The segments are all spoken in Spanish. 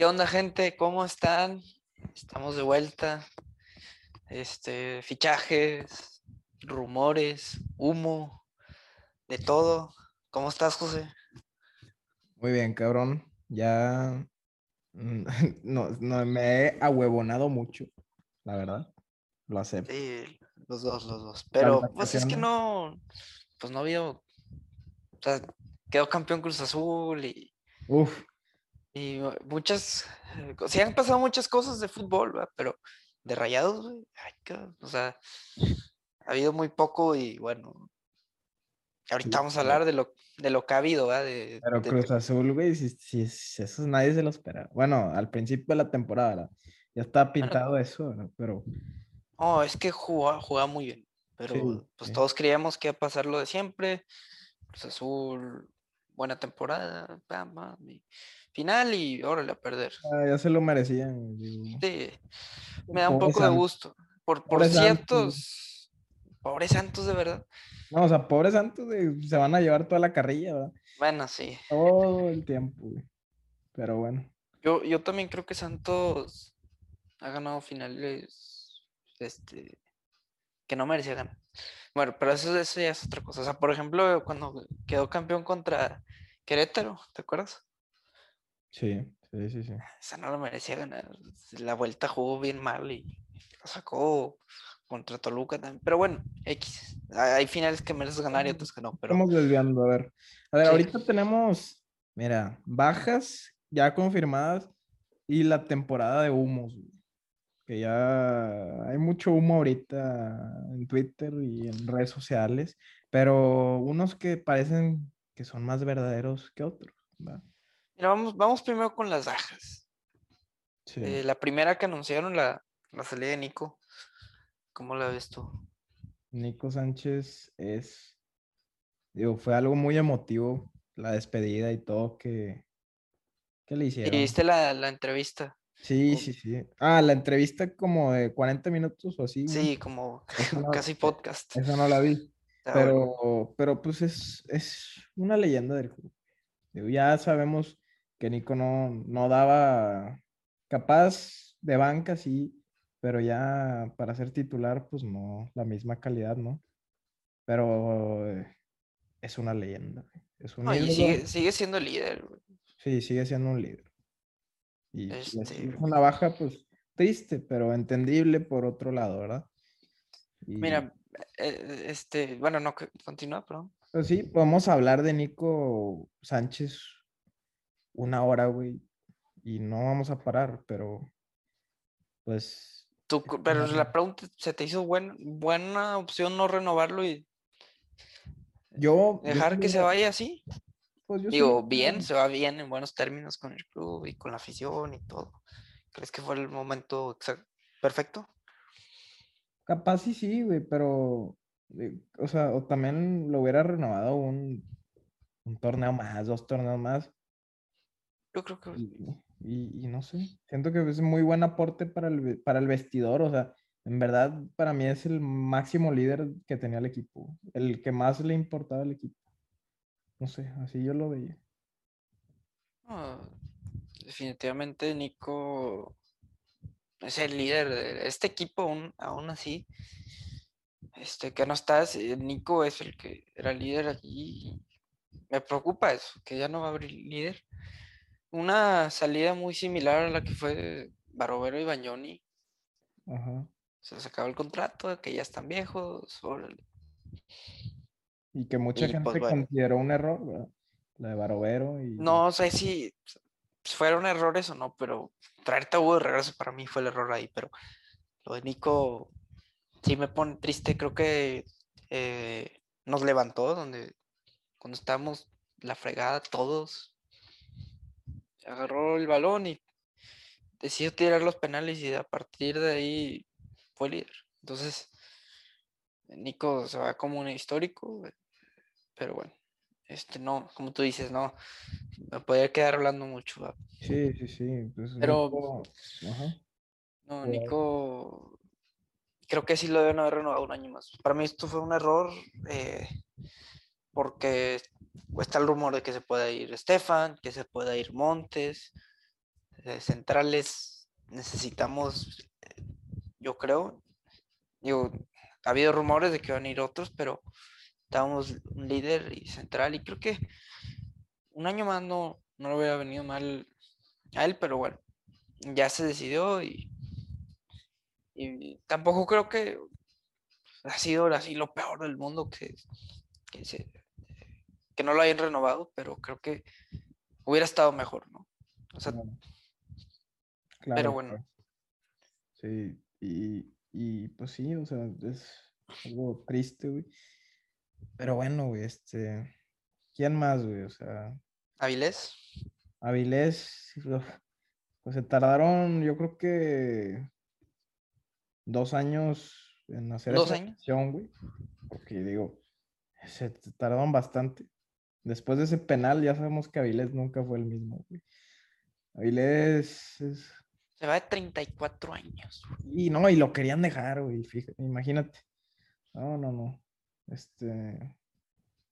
¿Qué onda, gente? ¿Cómo están? Estamos de vuelta. Este, fichajes, rumores, humo, de todo. ¿Cómo estás, José? Muy bien, cabrón. Ya mm, no, no me he ahuevonado mucho, la verdad. Lo acepto. Sí, los dos, los dos. Pero, pues es que no, pues no había, o sea, quedó campeón Cruz Azul y, Uf, y muchas, eh, sí han pasado muchas cosas de fútbol, ¿verdad? pero de rayados, güey, ay, o sea, ha habido muy poco y bueno, ahorita vamos a hablar de lo, de lo que ha habido, ¿verdad? De, pero de- Cruz Azul, güey, si, si, si eso nadie se lo espera. Bueno, al principio de la temporada, ¿verdad? Ya está pintado eso, ¿verdad? Pero No, es que jugaba, jugaba muy bien, pero Sí, pues sí. todos creíamos que iba a pasar lo de siempre. Cruz Azul, buena temporada, pam, pam, y final y órale a perder. ah, ya se lo merecían. digo. Sí, me da un Pobre poco de Santos. gusto. Por, por Pobre Santos. ciertos, pobres Santos de verdad. No, o sea, pobres Santos se van a llevar toda la carrilla, ¿verdad? Bueno, sí. Todo el tiempo, güey. Pero bueno. Yo, yo también creo que Santos ha ganado finales este, que no merecía ganar. Bueno, pero eso, eso ya es otra cosa. O sea, por ejemplo, cuando quedó campeón contra Querétaro, ¿te acuerdas? Sí, sí, sí, sí. Esa no lo merecía ganar. La vuelta jugó bien mal y lo sacó contra Toluca también. Pero bueno, X. Hay hay finales que mereces ganar y otros que no. Pero Estamos desviando, a ver. A ver, Sí. ahorita tenemos, mira, bajas ya confirmadas y la temporada de humos, güey, que ya hay mucho humo ahorita en Twitter y en redes sociales, pero unos que parecen que son más verdaderos que otros, ¿va? mira, vamos, vamos primero con las bajas. Sí. Eh, la primera que anunciaron, la, la salida de Nico. ¿Cómo la ves tú? Nico Sánchez es, digo, fue algo muy emotivo la despedida y todo que, que le ¿Y hicieron. viste la, la entrevista? Sí, sí, sí. Ah, la entrevista como de 40 minutos o así. Sí, como no- casi podcast. Esa no la vi. Bueno. Pero, pero pues es, es una leyenda del club. Ya sabemos que Nico no, no daba capaz de banca, sí, pero ya para ser titular, pues no, la misma calidad, ¿no? Pero eh, es una leyenda. Es un No, y sigue, sigue siendo líder. güey. Sí, sigue siendo un líder. Y, y Este- así es una baja, pues triste, pero entendible por otro lado, ¿verdad? Y, Mira, eh, este, bueno, no, continúa, perdón. Pues sí, podemos hablar de Nico Sánchez una hora, güey, y no vamos a parar, pero pues Tú, pero la pregunta, ¿se te hizo buen- buena opción no renovarlo y yo... dejar que se vaya así? Pues yo Digo, bien, se va bien en buenos términos con el club y con la afición y todo. ¿Crees que fue el momento exact- perfecto? Capaz sí, sí, güey, pero, eh, o sea, o también lo hubiera renovado un, un torneo más, dos torneos más, Yo creo que y, y- y no sé, siento que es muy buen aporte para el, para el vestidor, o sea, en verdad para mí es el máximo líder que tenía el equipo, el que más le importaba al equipo. No sé, así yo lo veía. definitivamente Nico es el líder de este equipo, aún, aún así. Este, que no estás, eh, Nico es el que era líder allí. Me preocupa eso, que ya no va a haber líder. Una salida muy similar a la que fue Barovero y Bagnoni. Ajá. Se les acabó el contrato, que ya están viejos. órale. Y que mucha Y, gente pues, bueno. consideró un error, ¿verdad? La de Barovero y... No sé si fueron errores o no, pero traerte a Hugo de regreso para mí fue el error ahí. Pero lo de Nico sí me pone triste. Creo que eh, nos levantó donde cuando estábamos la fregada todos. Agarró el balón y decidió tirar los penales y a partir de ahí fue líder. Entonces, Nico se va como un histórico, eh, pero bueno, este no, como tú dices, no, me podría quedar hablando mucho, ¿va? Sí, sí, sí. pues, Pero- Nico- Ajá. No. Nico, creo que sí lo deben haber renovado un año más. Para mí esto fue un error eh, porque está el rumor de que se pueda ir Stefan, que se pueda ir Montes. eh, centrales necesitamos, eh, yo creo, digo, ha habido rumores de que van a ir otros, pero estábamos un líder y central y creo que un año más no, no le hubiera venido mal a él, pero bueno, ya se decidió y, y tampoco creo que ha sido así lo peor del mundo que, que, que no lo hayan renovado, pero creo que hubiera estado mejor, ¿no? O sea, pero bueno. Sí, y, y, pues sí, o sea, es algo triste, güey. Pero bueno, güey, este. ¿Quién más, güey? O sea. Avilés. Avilés, pues se tardaron, yo creo que dos años en hacer ¿Dos esa años? güey. Porque digo, se tardaron bastante. Después de ese penal, ya sabemos que Avilés nunca fue el mismo, güey. Avilés es... Se va de 34 años. Y no, y lo querían dejar, güey. Fíjate, imagínate. No, no, no. Este.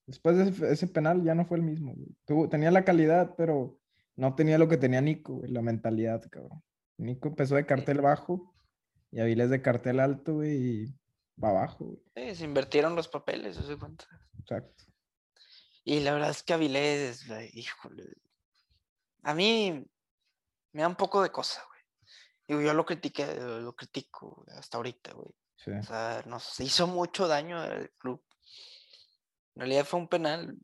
Después de ese, penal ya no fue el mismo, güey. Tuvo, tenía la calidad, pero no tenía lo que tenía Nico, güey, la mentalidad, cabrón. Nico empezó de cartel bajo y Avilés de cartel alto, güey, y para abajo, güey. Sí, se invirtieron los papeles, se cuenta. Exacto. Y la verdad es que Avilés, híjole. A mí me da un poco de cosa, güey. Digo, yo lo critiqué, lo critico hasta ahorita, güey. O sea, nos hizo mucho daño al club. En realidad fue un penal.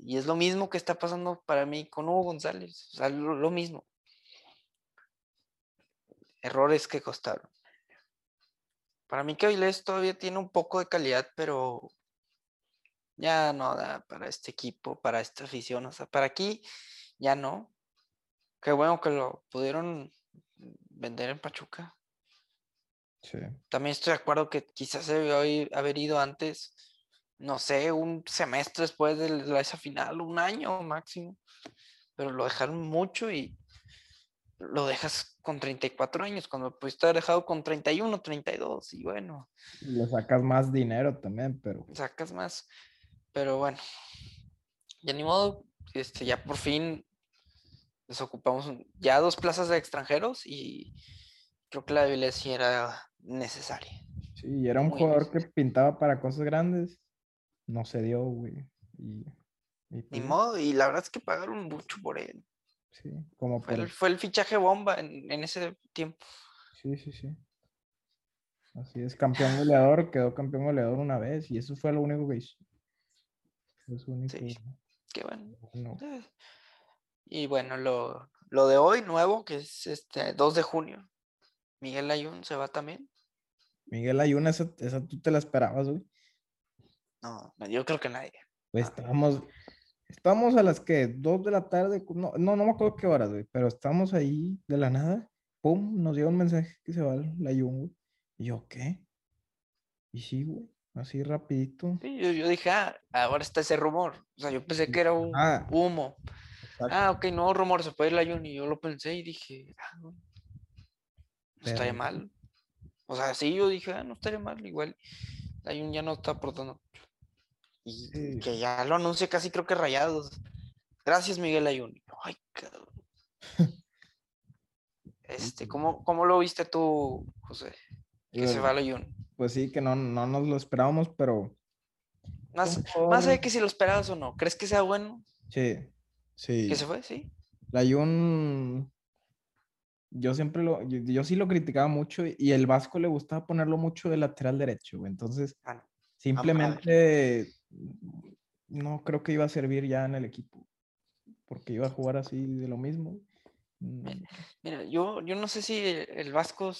Y es lo mismo que está pasando para mí con Hugo González. O sea, lo mismo. Errores que costaron. Para mí que Avilés todavía tiene un poco de calidad, pero ya no da para este equipo, para esta afición, o sea, para aquí ya no. Qué bueno que lo pudieron vender en Pachuca. Sí. También estoy de acuerdo que quizás se debió haber ido antes, no sé, un semestre después de esa final, un año máximo, pero lo dejaron mucho y lo dejas con 34 años, cuando pudiste haber dejado con 31, 32, y bueno. Le sacas más dinero también, pero. Sacas más. Pero bueno, ya ni modo, este, ya por fin desocupamos ya dos plazas de extranjeros y creo que la violencia era necesaria. Sí, y era un jugador que pintaba para cosas grandes. No se dio, güey. Y, Ni pues modo, y la verdad es que pagaron mucho por él. Sí, como fue, el, fue el fichaje bomba en, en, ese tiempo. Sí, sí, sí. Así es, campeón goleador, quedó campeón goleador una vez y eso fue lo único que hizo. Sí, qué bueno. Y bueno, lo, lo, de hoy nuevo, que es este 2 de junio. Miguel Ayun se va también. Miguel Ayun, esa, esa tú te la esperabas, güey. No, yo creo que nadie. Pues estábamos, estábamos a las que 2 de la tarde, no, no, no me acuerdo qué horas, güey, pero estábamos ahí de la nada, pum, nos dio un mensaje que se va el Ayun, güey. Y yo, ¿qué? Y sí, güey. Así rapidito. Sí, yo, dije, ah, ahora está ese rumor. O sea, yo pensé que era un ah, humo. Ah, ok, no rumor, se puede ir la Jun. Y yo lo pensé y dije, ah, no, estaría mal. O sea, sí, yo dije, ah, no estaría mal. Igual la Jun ya no está aportando Y que ya lo anuncie casi creo que rayados. Gracias, Miguel Ayun. Ay, cabrón. este, ¿cómo, ¿cómo, lo viste tú, José? Que se va la Jun pues sí, que no, no nos lo esperábamos, pero... Más, más de que si lo esperabas o no, ¿crees que sea bueno? Sí, sí. ¿Que se fue? Sí. La Jun, yo siempre lo, yo, sí lo criticaba mucho y el Vasco le gustaba ponerlo mucho de lateral derecho, Entonces, ah, simplemente no creo que iba a servir ya en el equipo, porque iba a jugar así de lo mismo. Mira, yo, yo no sé si el Vasco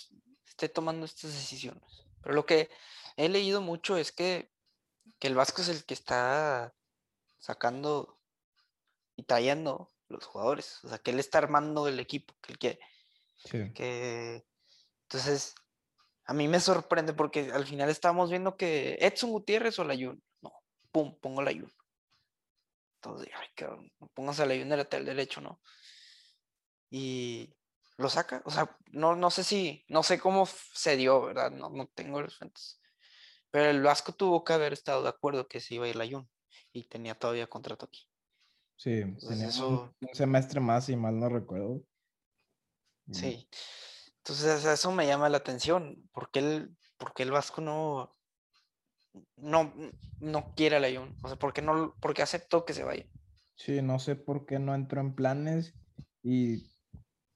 esté tomando estas decisiones. Pero lo que he leído mucho es que, el Vasco es el que está sacando y trayendo los jugadores. O sea, que él está armando el equipo que él quiere. Que... Entonces, a mí me sorprende porque al final estábamos viendo que Edson Gutiérrez o la Layun. Pum, pongo la Layun. Entonces, ay, cabrón, pongas a Layun de lateral derecho, ¿no? Y, lo saca. O sea, no, no sé si, no sé cómo se dio, ¿verdad? No, no tengo los fuentes. Pero el Vasco tuvo que haber estado de acuerdo que se iba a ir la Jun y tenía todavía contrato aquí. Sí, tenía un, semestre más y mal no recuerdo. Sí. Entonces eso me llama la atención. ¿Por qué el, porque el Vasco no, no, no quiere a Layun? O sea, ¿por qué, no, por qué aceptó que se vaya? Sí, no sé por qué no entró en planes y,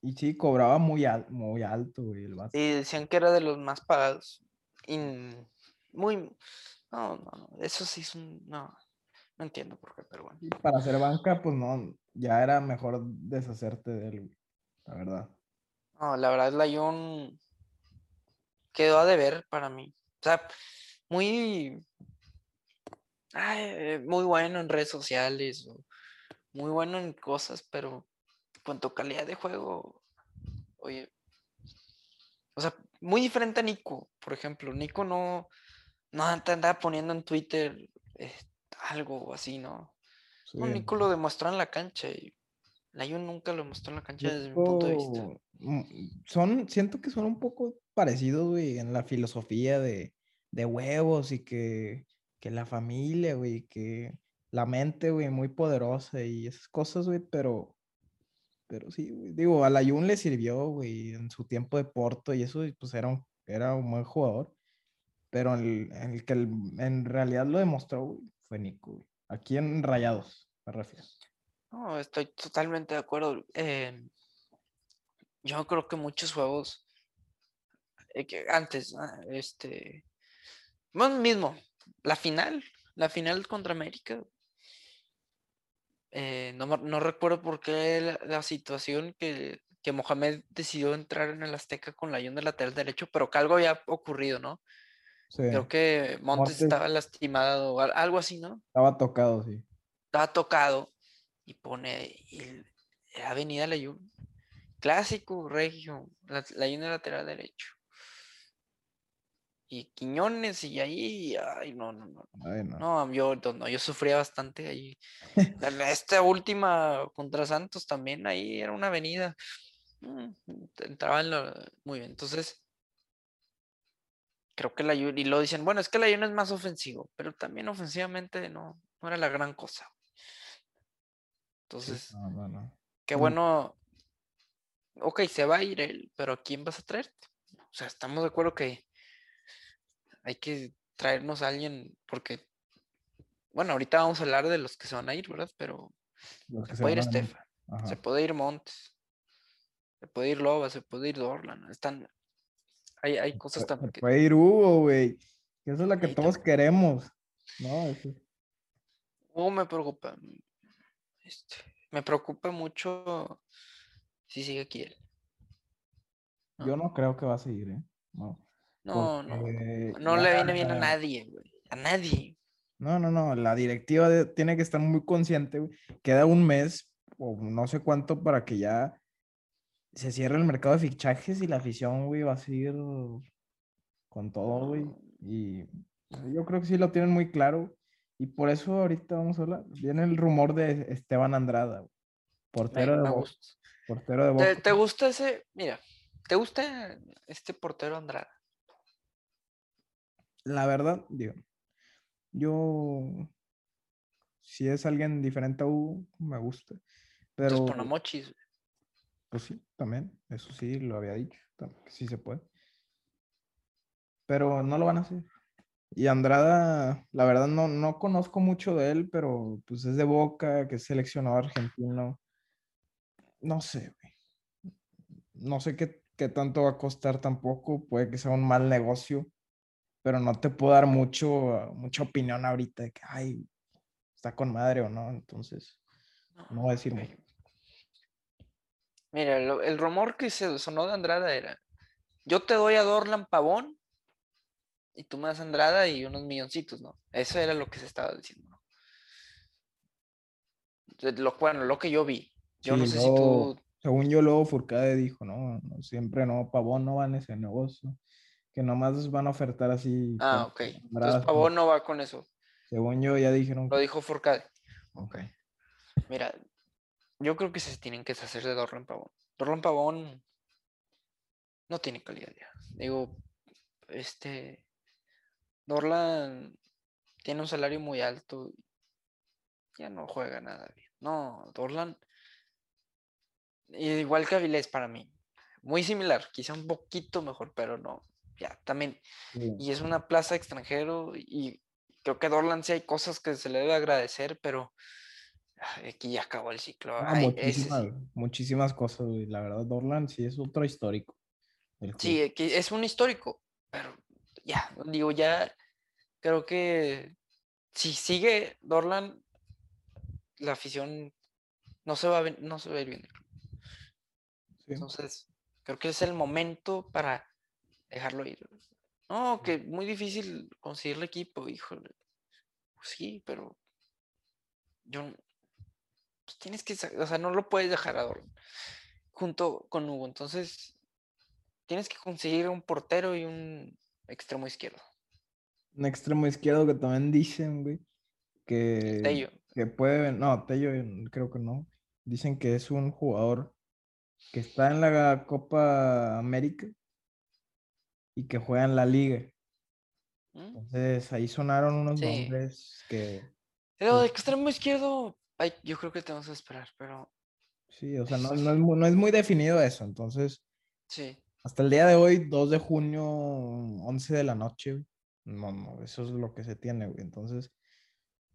y sí, cobraba muy, muy alto, güey, el. Y decían que era de los más pagados. Y muy... No, no, no, eso sí es un... No, no entiendo por qué, pero bueno. para hacer banca, pues no, ya era mejor deshacerte de él, la verdad. No, la verdad, Layun quedó a deber para mí. O sea, muy, muy bueno en redes sociales, muy bueno en cosas, pero cuanto calidad de juego, oye, o sea, muy diferente a Nico, por ejemplo. Nico no, no te andaba poniendo en Twitter eh, algo así, ¿no? Nico lo demostró en la cancha y Layun nunca lo mostró en la cancha desde mi punto de vista. Mm, son, siento que son un poco parecidos, güey, en la filosofía de, huevos y que, la familia, güey, que la mente, güey, muy poderosa y esas cosas, güey, pero, pero sí, güey, digo, a Layun le sirvió, güey, en su tiempo de Porto y eso, pues era un, era un buen jugador, pero el, el que en realidad lo demostró, güey, fue Nico, güey. Aquí en Rayados, me refiero. No, estoy totalmente de acuerdo. Eh, yo creo que muchos juegos eh, que antes, este, bueno, mismo, la final, la final contra América. Eh, no, recuerdo por qué la, situación que, que, Mohamed decidió entrar en el Azteca con la ayuda de lateral derecho, pero que algo había ocurrido, ¿no? Creo que Montes, estaba lastimado o algo así, ¿no? Estaba tocado, sí. Estaba tocado y pone el, Avenida Layun. Clásico, regio, la, de lateral derecho. Y Quiñones y ahí, ay, no, no, no. no. yo, no, yo sufría bastante ahí. Esta última contra Santos también, ahí era una avenida. Mm, entraba en lo, muy bien. Entonces, creo que la y lo dicen, bueno, es que la Layun es más ofensivo, pero también ofensivamente no, no era la gran cosa. Entonces, qué bueno. Ok, se va a ir él, pero ¿a quién vas a traer? O sea, estamos de acuerdo que hay que traernos a alguien porque, bueno, ahorita vamos a hablar de los que se van a ir, ¿verdad? Pero se puede ir Estefan, se puede ir Montes, se puede ir Loba, se puede ir Dorlan. Están, hay, hay cosas también. Se puede ir Hugo, güey. Esa es la que todos queremos. No, Hugo me preocupa. Este, me preocupa mucho si sigue aquí él. Yo no creo que va a seguir, ¿eh? No. No, no. No le viene bien a nadie, güey. A nadie. No, no, no. La directiva tiene que estar muy consciente, güey. Queda un mes o no sé cuánto para que ya se cierre el mercado de fichajes y la afición, güey, va a seguir con todo, güey. Y yo creo que sí lo tienen muy claro. Y por eso ahorita vamos a hablar. Viene el rumor de Esteban Andrada, portero de Boca. Portero de ¿Te, gusta ese? Mira, ¿te gusta este portero Andrada? La verdad, digo, yo si es alguien diferente a Hugo, me gusta. Pero. Ponamochis. Pues sí, también. Eso sí, lo había dicho. Sí se puede. Pero no lo van a hacer. Y Andrada, la verdad no, no conozco mucho de él, pero pues es de Boca, que es seleccionado argentino. No sé, güey. No sé qué, qué tanto va a costar tampoco. Puede que sea un mal negocio, pero no te puedo dar mucho, mucha opinión ahorita de que, ay, está con madre o no. Entonces, no voy a decir mucho. Mira, el rumor que se sonó de Andrada era, yo te doy a Dorlan Pavón y tú me das Andrada y unos milloncitos, ¿no? Eso era lo que se estaba diciendo, ¿no? Lo, bueno, lo que yo vi. Yo no sé si tú. Según yo, luego Furcade dijo, no, siempre no, Pavón no va en ese negocio. Que nomás van a ofertar así. Ah, ok. Entonces Pavón no va con eso. Según yo, ya dijeron. Lo dijo Furcade. Ok. Mira, yo creo que se tienen que deshacer de Dorlan Pavón. Dorlan Pavón no tiene calidad ya. Digo, este. Dorlan tiene un salario muy alto. Ya no juega nada bien. No, Dorlan. Igual que Avilés para mí. muy similar, quizá un poquito mejor, pero no, ya, también. Sí. Y es una plaza extranjero y creo que Dorland sí hay cosas que se le debe agradecer, pero aquí ya acabó el ciclo. Ah, Ay, ese muchísimas, muchísimas cosas, güey. La verdad, Dorland sí es otro histórico. Sí, es un histórico, pero ya, digo, ya creo que si sigue Dorland, la afición no se va a, no se va a ir bien. Sí. Entonces, creo que es el momento para dejarlo ir. No, que muy difícil conseguirle equipo, híjole. Pues sí, pero yo pues tienes que, o sea, no lo puedes dejar a Dorlan junto con Hugo. Entonces, tienes que conseguir un portero y un extremo izquierdo. Un extremo izquierdo que también dicen, güey, que, Tello. que puede, no, Tello eh, creo que no. Dicen que es un jugador que está en la Copa América y que juega en la liga. ¿Mm? Entonces ahí sonaron unos Sí. nombres que, Pero de Pues- extremo izquierdo, ay, yo creo que tenemos que esperar, pero sí, o sea, no, no es, no es muy definido eso. Entonces, sí. hasta el día de hoy, 2 de junio, 11 de la noche, no, no, eso es lo que se tiene, güey. Entonces,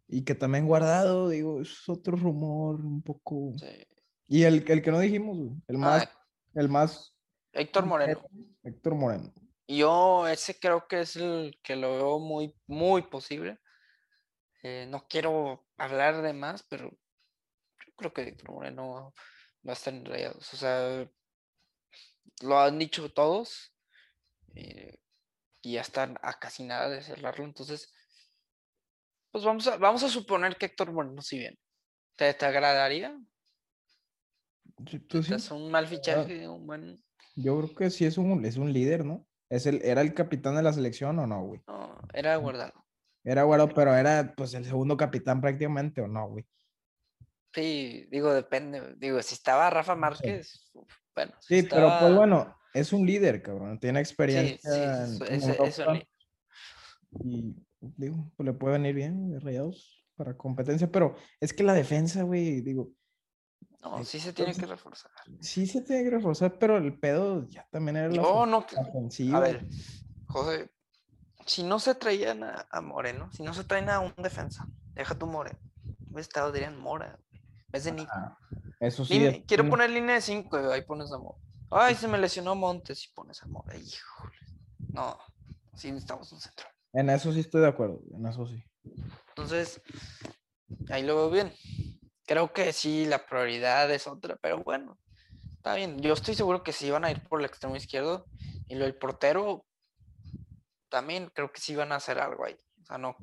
y que también guardado, digo, es otro rumor un poco... sí. Y el, el que no dijimos, güey, el más, Ah, el más Héctor Moreno. Héctor Moreno. Yo ese creo que es el que lo veo muy, muy posible. Eh, no quiero hablar de más, pero yo creo que Héctor Moreno va a estar en Rayados. O sea, lo han dicho todos eh, y ya están a casi nada de cerrarlo. Entonces, pues vamos a, vamos a suponer que Héctor Moreno sí viene. ¿Te, te agradaría? Sí, pues sí, ¿Es un mal fichaje? Un buen... yo creo que sí es un, es un líder, ¿no? Es el, ¿Era el capitán de la selección o no, güey? No, era guardado. Era güero, pero era pues el segundo capitán prácticamente, ¿o no, güey? Sí, digo, depende. Digo, si estaba Rafa Márquez, uf, bueno. si Sí, pero pues estaba- bueno, es un líder, cabrón. Tiene Sí, experiencia sí, en, eso- en eso Europa le- y digo, pues le puede venir bien de Rayados para competencia, pero es que la defensa, güey, digo, No, sí se tiene que reforzar. sí se tiene que reforzar, pero el pedo ya también era la, no. la A ofensiva. ver, José, si no se traían a, a Moreno, si no se traen a un defensa, deja tu Moreno. Hubiera estado Adrián Mora, vez de Nico. Ah, Eso sí. Es quiero poner línea de 5, ahí pones a Mora. Ay, se me lesionó Montes y pones a Mora. Híjole. No, sí necesitamos un centro. En eso sí estoy de acuerdo, en eso sí. Entonces, ahí lo veo bien. Creo que sí, la prioridad es otra, pero bueno, está bien. Yo estoy seguro que sí van a ir por el extremo izquierdo y lo del portero también creo que sí van a hacer algo ahí. O sea, no.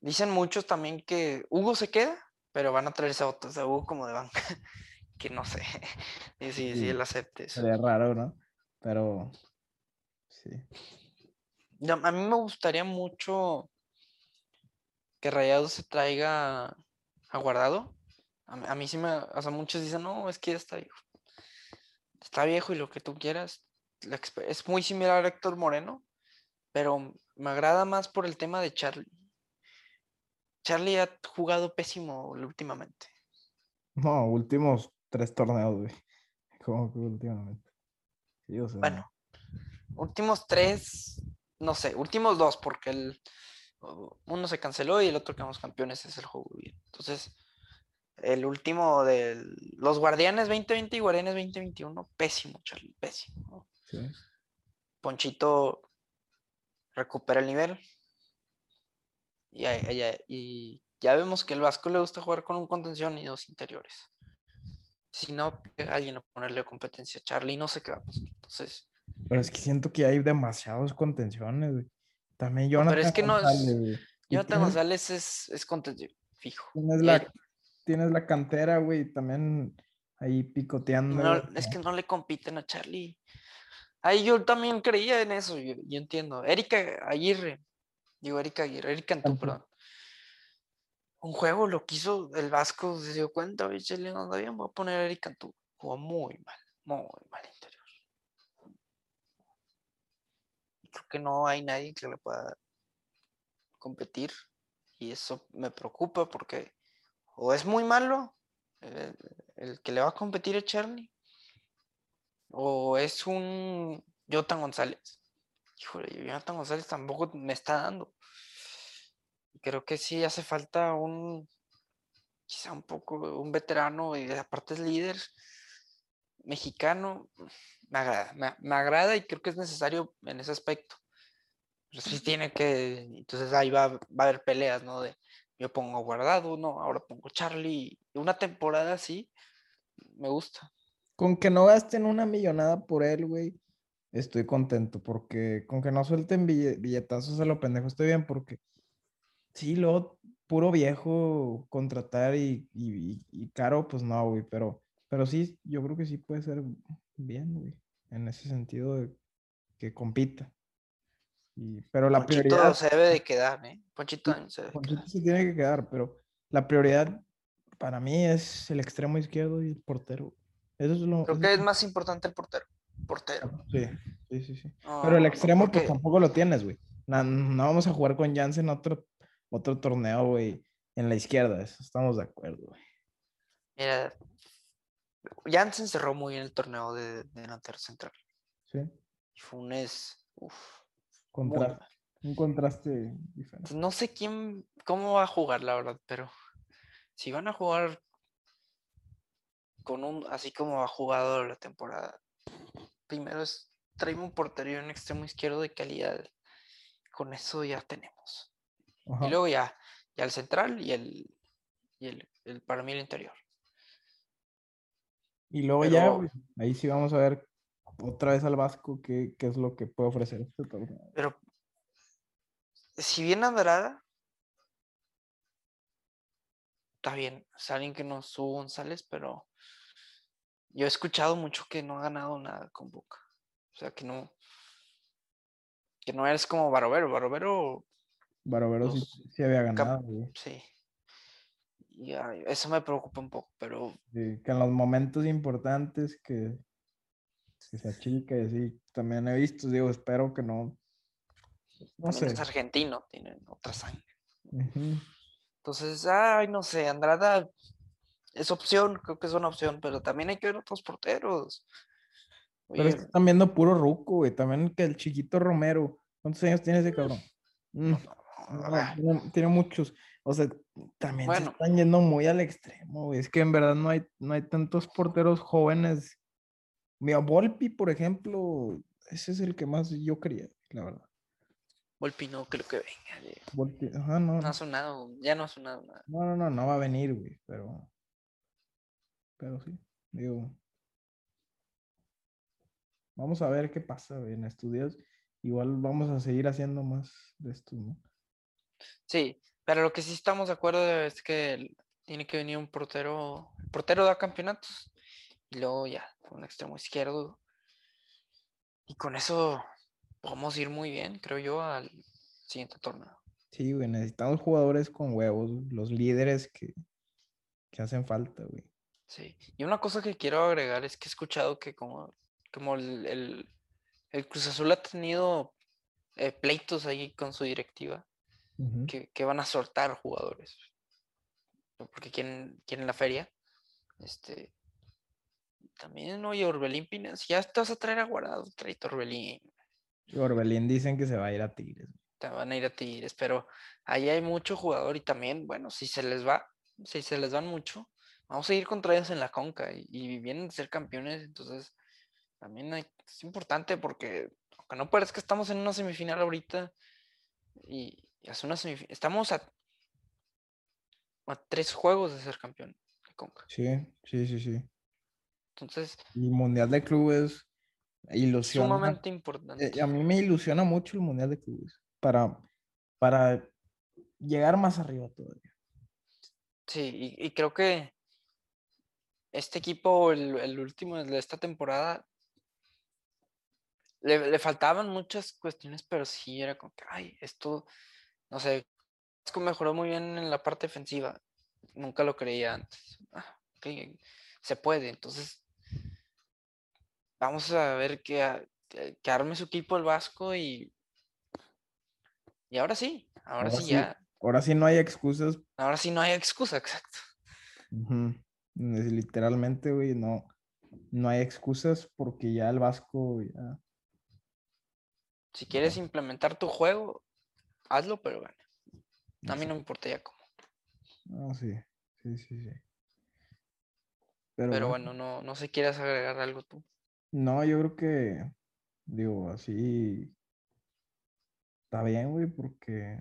Dicen muchos también que Hugo se queda, pero van a traerse a otros de Hugo como de banca, que no sé y si, él acepte eso. Sería raro, ¿no? Pero sí. A mí me gustaría mucho que Rayados se traiga a Guardado. A, mí- a mí sí me, o sea, muchos dicen, no, es que ya está viejo. Está viejo y lo que tú quieras. es muy similar a Héctor Moreno, pero me agrada más por el tema de Charlie. Charlie ha jugado pésimo últimamente. No, últimos tres torneos, güey. Como que últimamente. Sí, o sea. Bueno, últimos tres, no sé, últimos dos, porque el uno se canceló y el otro quedamos campeones es el juego bien. Entonces, el último de los Guardianes 2020 y Guardianes 2021, pésimo, Charlie, pésimo. Ponchito recupera el nivel. Y, ahí- y ya vemos que el Vasco le gusta jugar con un contención y dos interiores. Si no, alguien a ponerle competencia a Charlie, no sé qué va a pasar. Entonces, Pero es que siento que hay demasiados contenciones, güey. También No, pero Jonathan es que no es- González, güey. Y Jonathan González es, es fijo. Tienes la, tienes la cantera, güey, también ahí picoteando. no- es que no le compiten a Charlie. Ahí yo también creía en eso, yo, yo entiendo. Erika Aguirre, digo Erika Aguirre, Erika Antú, Cantú. perdón. Un juego lo quiso el Vasco, se dio cuenta, oye, Charlie no anda bien, voy a poner a Erika Antú. Jugó muy mal, muy mal interior. Y creo que no hay nadie que le pueda competir. Y eso me preocupa porque o es muy malo el, el que le va a competir a Charlie, o es un Jonathan González. Híjole, Jonathan González tampoco me está dando. Creo que sí hace falta un, quizá un poco, un veterano y aparte es líder mexicano. Me agrada, me, agrada y creo que es necesario en ese aspecto. Pero sí tiene que, entonces ahí va, va a haber peleas, ¿no? De yo pongo guardado, no, ahora pongo Charlie. Una temporada así, me gusta. Con que no gasten una millonada por él, güey, estoy contento, porque con que no suelten billetazos a lo pendejo estoy bien, porque sí, lo puro viejo contratar y, caro, pues no, güey, pero, pero sí, yo creo que sí puede ser bien, güey, en ese sentido de que compita. Y, pero la Ponchito prioridad... se debe de quedar, ¿eh? Ponchito, se, debe Ponchito se tiene que quedar, pero la prioridad para mí es el extremo izquierdo y el portero. Eso es lo, Creo que es más importante el portero. Portero. Sí, sí, sí. sí. pero el extremo, pues tampoco lo tienes, güey. No, no, vamos a jugar con Jansen otro, otro torneo, güey, en la izquierda. Eso estamos de acuerdo, güey. Mira, Jansen cerró muy bien el torneo de, delantero central. Sí. Funes, uff. un contraste diferente. No sé quién, cómo va a jugar, la verdad, pero si van a jugar con un, así como ha jugado la temporada, primero es traerme un portero y un extremo izquierdo de calidad. Con eso ya tenemos. Y luego ya, ya el central y el, y el, para mí el interior. Y luego ya, ahí sí vamos a ver otra vez al Vasco qué, qué es lo que puede ofrecer este torneo. Pero si bien Andrada, está bien, es alguien que no subo González, pero yo he escuchado mucho que no ha ganado nada con Boca. O sea, que no, que no eres como Barovero. Barovero. Barovero sí, había ganado, Sí. Y eso me preocupa un poco, pero. que en los momentos importantes que, se achica y así, también he visto, digo, espero que no. No sé. Es argentino, tienen otra sangre. Entonces, ay, no sé, Andrada es opción, creo que es una opción, pero también hay que ver otros porteros. pero están viendo puro ruco, güey. También que el chiquito Romero. ¿Cuántos años tiene ese cabrón? Mm, tiene, muchos. O sea, también se están yendo muy al extremo, güey. Es que en verdad no hay, no hay tantos porteros jóvenes. Mira, Volpi, por ejemplo, ese es el que más yo quería, la verdad. Volpi no creo que venga. Volpi, ajá, no. No ha sonado, ya no ha sonado nada. No, no, no, no va a venir, güey, pero. Pero sí, digo. Vamos a ver qué pasa en estudios. Igual vamos a seguir haciendo más de esto, ¿no? Sí, pero lo que sí estamos de acuerdo es que tiene que venir un portero. El portero da campeonatos. Y luego ya, un extremo izquierdo. Y con eso Podemos ir muy bien, creo yo, al siguiente torneo. Sí, güey, necesitamos jugadores con huevos, los líderes que, hacen falta, güey. Sí, y una cosa que quiero agregar es que he escuchado que como, como el, Cruz Azul ha tenido eh, pleitos ahí con su directiva, que, van a soltar jugadores, porque quieren, quieren la feria. Este, también, oye, Orbelín Pinas, ya estás a traer a Guardado, trae Orbelín. Orbelín dicen que se va a ir a Tigres. Te van a ir a Tigres, pero ahí hay mucho jugador y también, bueno, si se les va, si se les van mucho, vamos a ir contra ellos en la conca y, vienen de ser campeones, entonces también es importante porque aunque no parezca que estamos en una semifinal ahorita y, estamos a, a tres juegos de ser campeón de conca. Sí, sí, sí, sí. Entonces. Y Mundial de Clubes ilusiona. Sumamente importante. Eh, a mí me ilusiona mucho el Mundial de Clubes para, para llegar más arriba todavía. Sí, y, creo que este equipo, el, último de esta temporada, le, faltaban muchas cuestiones, pero sí era como que, ay, esto, no sé, que mejoró muy bien en la parte defensiva. Nunca lo creía antes. Ah, se puede, entonces vamos a ver que, que, arme su equipo el Vasco y. Y ahora sí, ahora, sí, ya. Ahora sí no hay excusas. Ahora sí no hay excusa, exacto. Literalmente, güey, no, no hay excusas porque ya el Vasco ya. Si quieres implementar tu juego, hazlo, pero bueno. A mí no me importa ya cómo. No, sí, sí, sí, sí. Pero, bueno, no, no sé quieras agregar algo tú. No, yo creo que, digo, así está bien, güey, porque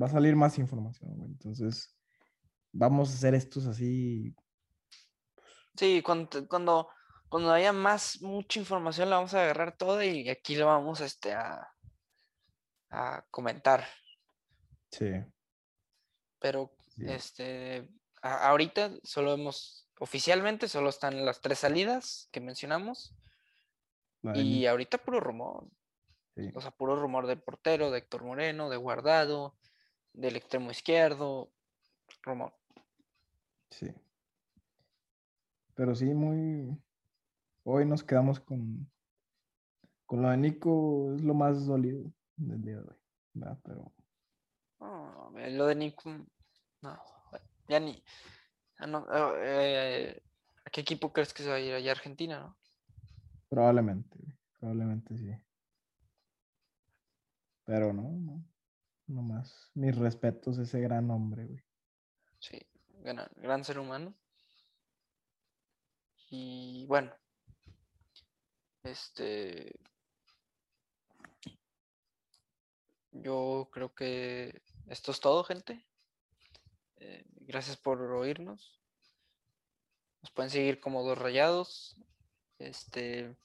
va a salir más información, güey. Entonces, vamos a hacer estos así. Sí, cuando, cuando, cuando haya más, mucha información la vamos a agarrar toda y aquí lo vamos este, a, a comentar. Sí. Pero sí. este, ahorita solo hemos, oficialmente solo están las tres salidas que mencionamos. Y ahorita puro rumor. sí. O sea, puro rumor del portero, de Héctor Moreno, de Guardado, del extremo izquierdo. Rumor. Sí. Pero sí, muy. Hoy nos quedamos con. Con lo de Nico, es lo más dolido del día de hoy. ¿verdad? Pero No, eh, lo de Nico. No, ya ni. no, eh, ¿A qué equipo crees que se va a ir allá a Argentina, no? probablemente, probablemente sí. Pero no, no. No más. Mis respetos a ese gran hombre, güey. Sí, gran, gran ser humano. Y bueno, este. Yo creo que esto es todo, gente. Eh, gracias por oírnos. Nos pueden seguir como Dos Rayados. Este,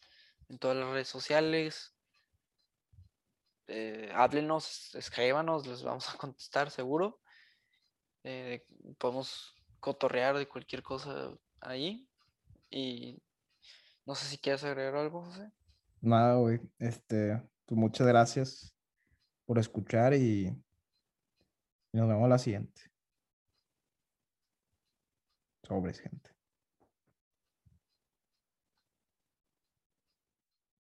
en todas las redes sociales. Eh, háblenos, escríbanos, les vamos a contestar seguro. Eh, podemos cotorrear de cualquier cosa ahí. Y no sé si quieres agregar algo, José. Nada, güey. Este, pues muchas gracias por escuchar y, nos vemos la siguiente. Sobres, gente.